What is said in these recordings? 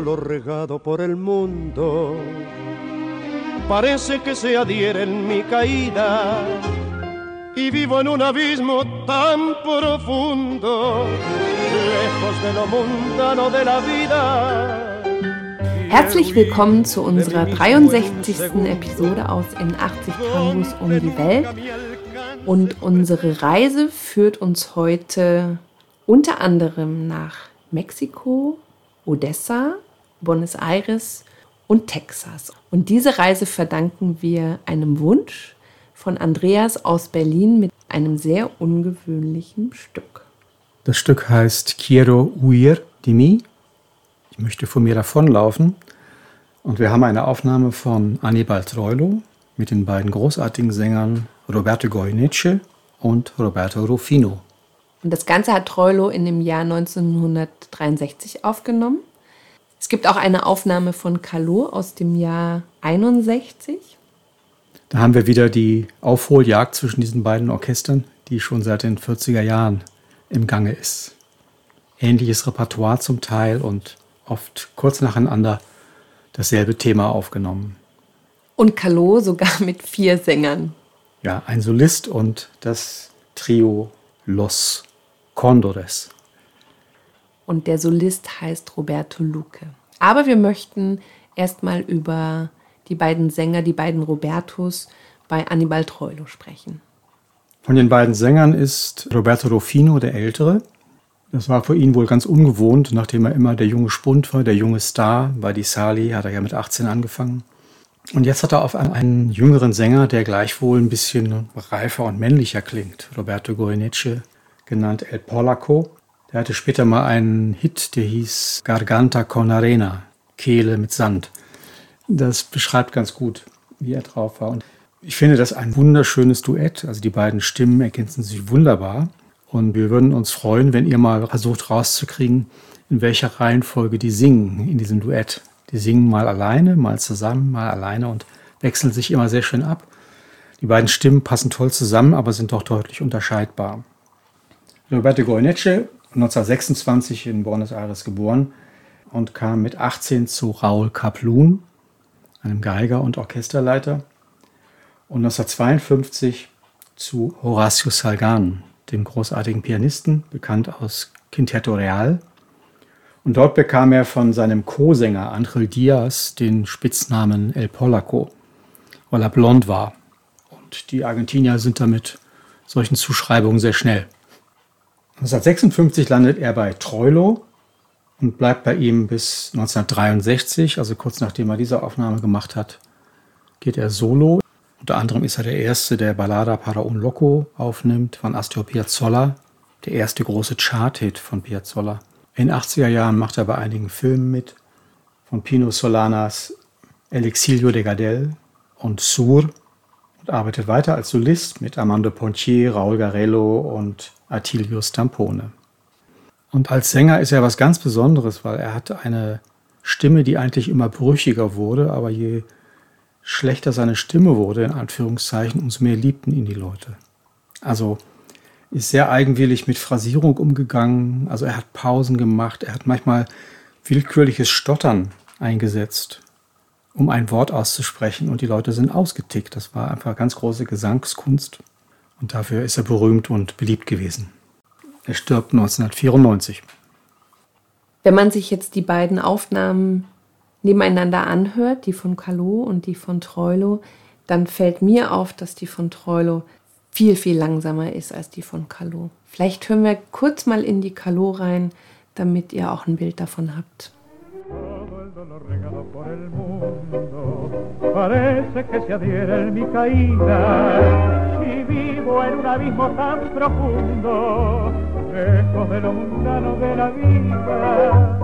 dolor regado por el mundo. Parece que se adhiere en mi caída y vivo en un abismo tan profundo, lejos de lo mundano de la vida. Herzlich willkommen zu unserer 63. Episode aus In 80 Tangos um die Welt. Und unsere Reise führt uns heute unter anderem nach Mexiko, Odessa, Buenos Aires und Texas. Und diese Reise verdanken wir einem Wunsch von Andreas aus Berlin mit einem sehr ungewöhnlichen Stück. Das Stück heißt Quiero huir de mí möchte von mir davonlaufen. Und wir haben eine Aufnahme von Annibal Troilo mit den beiden großartigen Sängern Roberto Goyeneche und Roberto Rufino. Und das Ganze hat Troilo in dem Jahr 1963 aufgenommen. Es gibt auch eine Aufnahme von Calot aus dem Jahr 61. Da haben wir wieder die Aufholjagd zwischen diesen beiden Orchestern, die schon seit den 40er Jahren im Gange ist. Ähnliches Repertoire zum Teil und oft kurz nacheinander dasselbe Thema aufgenommen. Und Calot sogar mit vier Sängern. Ja, ein Solist und das Trio Los Condores. Und der Solist heißt Roberto Luque. Aber wir möchten erstmal über die beiden Sänger, die beiden Robertos bei Annibal Troilo sprechen. Von den beiden Sängern ist Roberto Rufino der Ältere. Das war für ihn wohl ganz ungewohnt, nachdem er immer der junge Spund war, der junge Star. Bei Di Sali hat er ja mit 18 angefangen. Und jetzt hat er auf einen, einen jüngeren Sänger, der gleichwohl ein bisschen reifer und männlicher klingt. Roberto Goyeneche, genannt El Polaco. Der hatte später mal einen Hit, der hieß Garganta con Arena, Kehle mit Sand. Das beschreibt ganz gut, wie er drauf war. Und ich finde das ein wunderschönes Duett. Also die beiden Stimmen ergänzen sich wunderbar. Und wir würden uns freuen, wenn ihr mal versucht rauszukriegen, in welcher Reihenfolge die singen in diesem Duett. Die singen mal alleine, mal zusammen, mal alleine und wechseln sich immer sehr schön ab. Die beiden Stimmen passen toll zusammen, aber sind doch deutlich unterscheidbar. Roberto Goyeneche, 1926 in Buenos Aires geboren und kam mit 18 zu Raúl Kaplun, einem Geiger und Orchesterleiter, und 1952 zu Horacio Salgan, dem großartigen Pianisten, bekannt aus Quinteto Real. Und dort bekam er von seinem Co-Sänger Angel Diaz den Spitznamen El Polaco, weil er blond war. Und die Argentinier sind damit solchen Zuschreibungen sehr schnell. 1956 landet er bei Troilo und bleibt bei ihm bis 1963, also kurz nachdem er diese Aufnahme gemacht hat, geht er solo. Unter anderem ist er der Erste, der Ballada para un Loco aufnimmt von Astor Piazzolla, der erste große Chart-Hit von Piazzolla. In den 80er Jahren macht er bei einigen Filmen mit, von Pino Solanas El Exilio de Gardel und Sur und arbeitet weiter als Solist mit Armando Pontier, Raul Garello und Attilio Stampone. Und als Sänger ist er was ganz Besonderes, weil er hat eine Stimme, die eigentlich immer brüchiger wurde, aber je schlechter seine Stimme wurde, in Anführungszeichen, umso mehr liebten ihn die Leute. Also ist sehr eigenwillig mit Phrasierung umgegangen. Also er hat Pausen gemacht. Er hat manchmal willkürliches Stottern eingesetzt, um ein Wort auszusprechen. Und die Leute sind ausgetickt. Das war einfach ganz große Gesangskunst. Und dafür ist er berühmt und beliebt gewesen. Er stirbt 1994. Wenn man sich jetzt die beiden Aufnahmen nebeneinander anhört, die von Calot und die von Troilo, dann fällt mir auf, dass die von Troilo viel, viel langsamer ist als die von Calot. Vielleicht hören wir kurz mal in die Calot rein, damit ihr auch ein Bild davon habt. Parece que se adhiere en mi caída y vivo en un abismo tan profundo, lejos de lo mundano de la vida.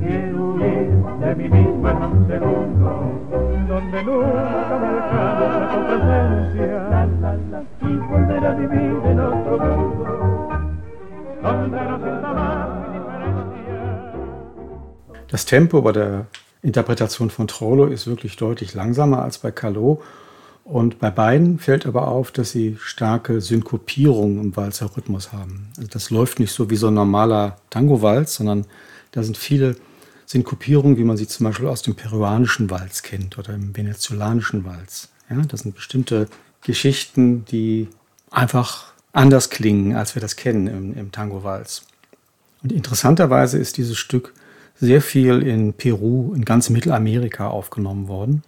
Quiero huir de mí misma en un segundo, donde nunca Das Tempo bei der Interpretation von Trollo ist wirklich deutlich langsamer als bei Calot. Und bei beiden fällt aber auf, dass sie starke Synkopierungen im Walzer-Rhythmus haben. Also das läuft nicht so wie so ein normaler Tango-Walz, sondern da sind viele sind Kopierungen, wie man sie zum Beispiel aus dem peruanischen Walz kennt oder im venezolanischen Walz. Ja, das sind bestimmte Geschichten, die einfach anders klingen, als wir das kennen im, im Tango-Walz. Und interessanterweise ist dieses Stück sehr viel in Peru, in ganz Mittelamerika aufgenommen worden.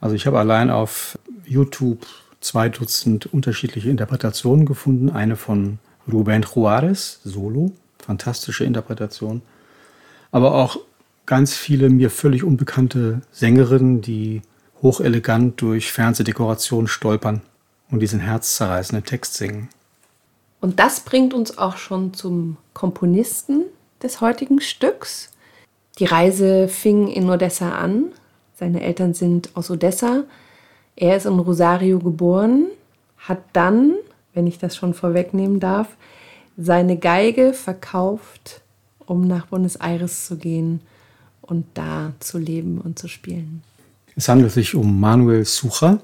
Also ich habe allein auf YouTube zwei Dutzend unterschiedliche Interpretationen gefunden. Eine von Rubén Juárez, Solo, fantastische Interpretation. Aber auch ganz viele mir völlig unbekannte Sängerinnen, die hochelegant durch Fernsehdekorationen stolpern und diesen herzzerreißenden Text singen. Und das bringt uns auch schon zum Komponisten des heutigen Stücks. Die Reise fing in Odessa an. Seine Eltern sind aus Odessa. Er ist in Rosario geboren, hat dann, wenn ich das schon vorwegnehmen darf, seine Geige verkauft, um nach Buenos Aires zu gehen und da zu leben und zu spielen. Es handelt sich um Manuel Sucher.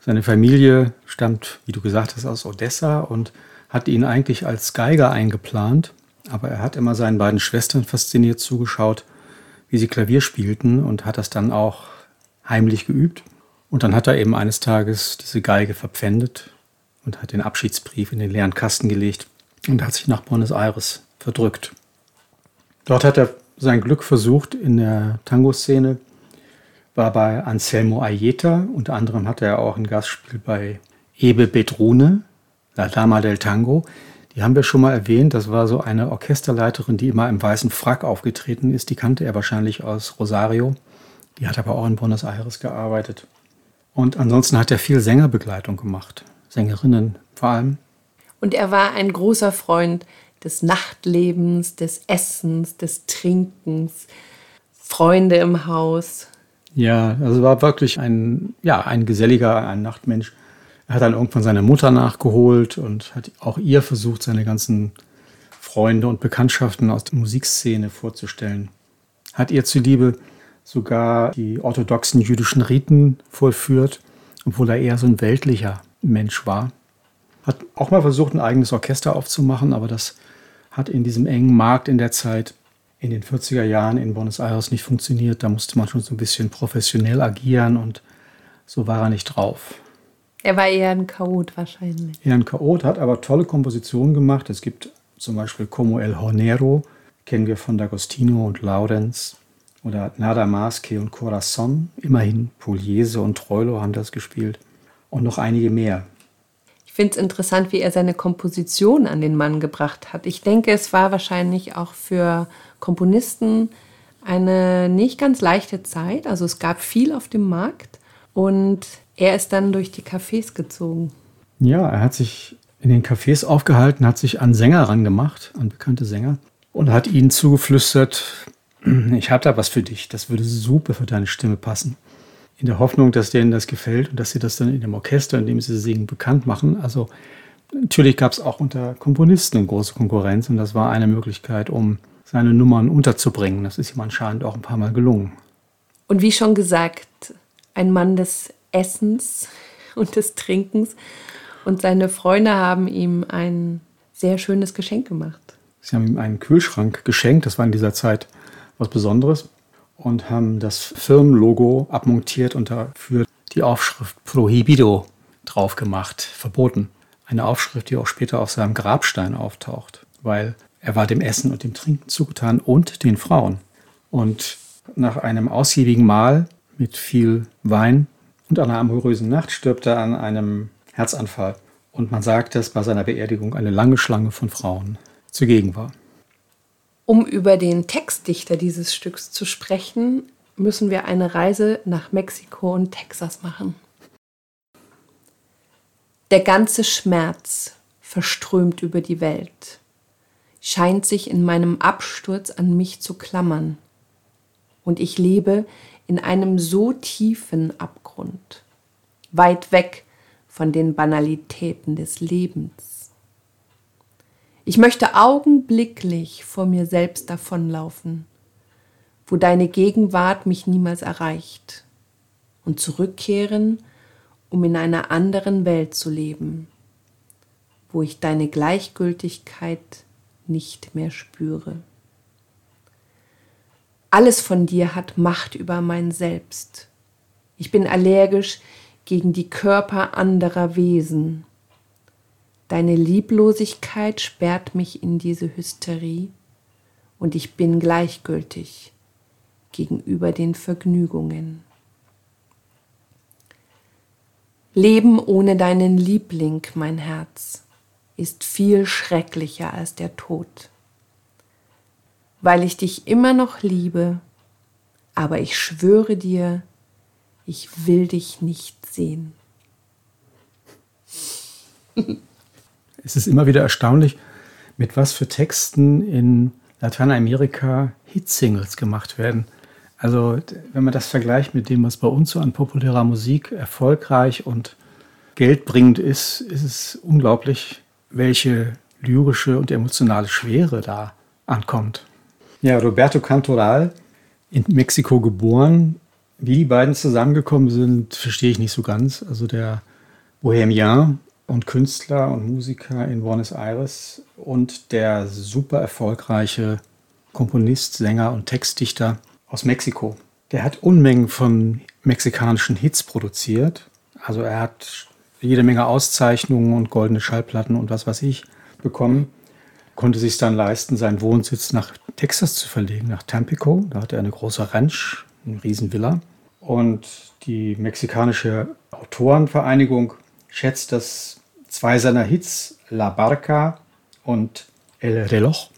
Seine Familie stammt, wie du gesagt hast, aus Odessa und hat ihn eigentlich als Geiger eingeplant, aber er hat immer seinen beiden Schwestern fasziniert zugeschaut, wie sie Klavier spielten und hat das dann auch heimlich geübt. Und dann hat er eben eines Tages diese Geige verpfändet und hat den Abschiedsbrief in den leeren Kasten gelegt und hat sich nach Buenos Aires verdrückt. Dort hat er sein Glück versucht in der Tango-Szene, war bei Anselmo Ayeta, unter anderem hatte er auch ein Gastspiel bei Ebe Bedrune, La Dama del Tango. Die haben wir schon mal erwähnt. Das war so eine Orchesterleiterin, die immer im weißen Frack aufgetreten ist. Die kannte er wahrscheinlich aus Rosario. Die hat aber auch in Buenos Aires gearbeitet. Und ansonsten hat er viel Sängerbegleitung gemacht. Sängerinnen vor allem. Und er war ein großer Freund des Nachtlebens, des Essens, des Trinkens, Freunde im Haus. Ja, also war wirklich ein, ja, ein geselliger, ein Nachtmensch. Er hat dann irgendwann seine Mutter nachgeholt und hat auch ihr versucht, seine ganzen Freunde und Bekanntschaften aus der Musikszene vorzustellen. Hat ihr zuliebe sogar die orthodoxen jüdischen Riten vollführt, obwohl er eher so ein weltlicher Mensch war. Hat auch mal versucht, ein eigenes Orchester aufzumachen, aber das hat in diesem engen Markt in der Zeit in den 40er Jahren in Buenos Aires nicht funktioniert. Da musste man schon so ein bisschen professionell agieren und so war er nicht drauf. Er war eher ein Chaot wahrscheinlich. Eher ein Chaot, hat aber tolle Kompositionen gemacht. Es gibt zum Beispiel Como el Hornero, kennen wir von D'Agostino und Laurenz. Oder Nada Más que un Corazón, immerhin Pugliese und Troilo haben das gespielt. Und noch einige mehr. Ich finde es interessant, wie er seine Komposition an den Mann gebracht hat. Ich denke, es war wahrscheinlich auch für Komponisten eine nicht ganz leichte Zeit. Also es gab viel auf dem Markt und er ist dann durch die Cafés gezogen. Ja, er hat sich in den Cafés aufgehalten, hat sich an Sänger rangemacht, an bekannte Sänger und hat ihnen zugeflüstert, ich habe da was für dich, das würde super für deine Stimme passen. In der Hoffnung, dass denen das gefällt und dass sie das dann in dem Orchester, in dem sie singen, bekannt machen. Also natürlich gab es auch unter Komponisten eine große Konkurrenz und das war eine Möglichkeit, um seine Nummern unterzubringen. Das ist ihm anscheinend auch ein paar Mal gelungen. Und wie schon gesagt, ein Mann des Essens und des Trinkens. Und seine Freunde haben ihm ein sehr schönes Geschenk gemacht. Sie haben ihm einen Kühlschrank geschenkt, das war in dieser Zeit was Besonderes, und haben das Firmenlogo abmontiert und dafür die Aufschrift Prohibido drauf gemacht, verboten. Eine Aufschrift, die auch später auf seinem Grabstein auftaucht, weil er war dem Essen und dem Trinken zugetan und den Frauen. Und nach einem ausgiebigen Mahl mit viel Wein und einer amorösen Nacht stirbt er an einem Herzanfall. Und man sagt, dass bei seiner Beerdigung eine lange Schlange von Frauen zugegen war. Um über den Textdichter dieses Stücks zu sprechen, müssen wir eine Reise nach Mexiko und Texas machen. Der ganze Schmerz verströmt über die Welt, scheint sich in meinem Absturz an mich zu klammern. Und ich lebe in einem so tiefen Abgrund, weit weg von den Banalitäten des Lebens. Ich möchte augenblicklich vor mir selbst davonlaufen, wo deine Gegenwart mich niemals erreicht, und zurückkehren, um in einer anderen Welt zu leben, wo ich deine Gleichgültigkeit nicht mehr spüre. Alles von dir hat Macht über mein Selbst. Ich bin allergisch gegen die Körper anderer Wesen. Deine Lieblosigkeit sperrt mich in diese Hysterie und ich bin gleichgültig gegenüber den Vergnügungen. Leben ohne deinen Liebling, mein Herz, ist viel schrecklicher als der Tod. Weil ich dich immer noch liebe, aber ich schwöre dir, ich will dich nicht sehen. es ist immer wieder erstaunlich, mit was für Texten in Lateinamerika Hitsingles gemacht werden. Also wenn man das vergleicht mit dem, was bei uns so an populärer Musik erfolgreich und geldbringend ist, ist es unglaublich, welche lyrische und emotionale Schwere da ankommt. Ja, Roberto Cantoral, in Mexiko geboren. Wie die beiden zusammengekommen sind, verstehe ich nicht so ganz. Also der Bohemian und Künstler und Musiker in Buenos Aires und der super erfolgreiche Komponist, Sänger und Textdichter aus Mexiko. Der hat Unmengen von mexikanischen Hits produziert. Also er hat jede Menge Auszeichnungen und goldene Schallplatten und was weiß ich bekommen. Konnte sich dann leisten, seinen Wohnsitz nach Texas zu verlegen, nach Tampico. Da hat er eine große Ranch, eine Riesenvilla. Und die mexikanische Autorenvereinigung schätzt, dass zwei seiner Hits, La Barca und El Reloj,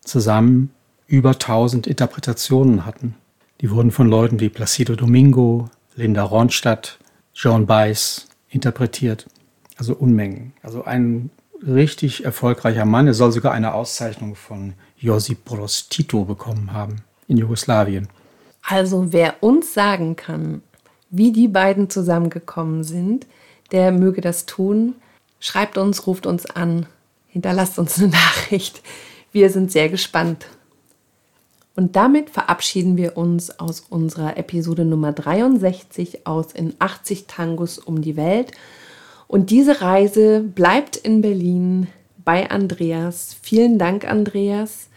zusammen über 1000 Interpretationen hatten. Die wurden von Leuten wie Placido Domingo, Linda Ronstadt, Joan Baez interpretiert. Also Unmengen. Also ein richtig erfolgreicher Mann. Er soll sogar eine Auszeichnung von Josip Broz Tito bekommen haben in Jugoslawien. Also wer uns sagen kann, wie die beiden zusammengekommen sind, der möge das tun. Schreibt uns, ruft uns an, hinterlasst uns eine Nachricht. Wir sind sehr gespannt. Und damit verabschieden wir uns aus unserer Episode Nummer 63 aus in 80 Tangos um die Welt. Und diese Reise bleibt in Berlin bei Andreas. Vielen Dank, Andreas,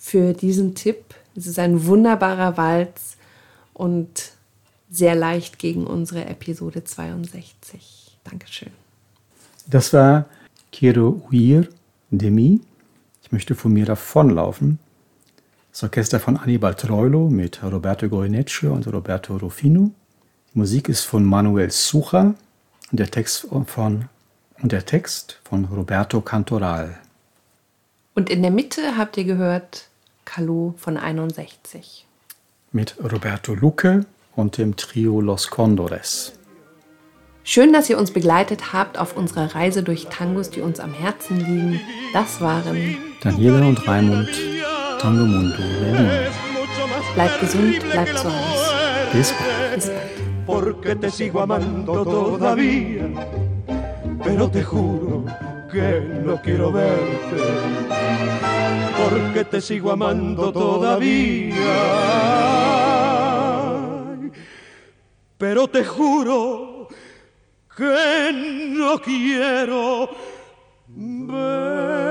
für diesen Tipp. Es ist ein wunderbarer Walz und sehr leicht gegen unsere Episode 62. Dankeschön. Das war Quiero huir de mí. Ich möchte von mir davonlaufen das Orchester von Annibal Troilo mit Roberto Goyeneche und Roberto Rufino. Die Musik ist von Manuel Sucha und der Text von, und der Text von Roberto Cantoral. Und in der Mitte habt ihr gehört Calou von 61. Mit Roberto Luque und dem Trio Los Condores. Schön, dass ihr uns begleitet habt auf unserer Reise durch Tangos, die uns am Herzen liegen. Das waren Daniela und Raimund Tango Mundo. Bleibt gesund, bleibt zu Hause. Bis bald. Bis bald. Porque te sigo amando todavía, pero te juro que no quiero verte. Porque te sigo amando todavía, pero te juro que no quiero verte.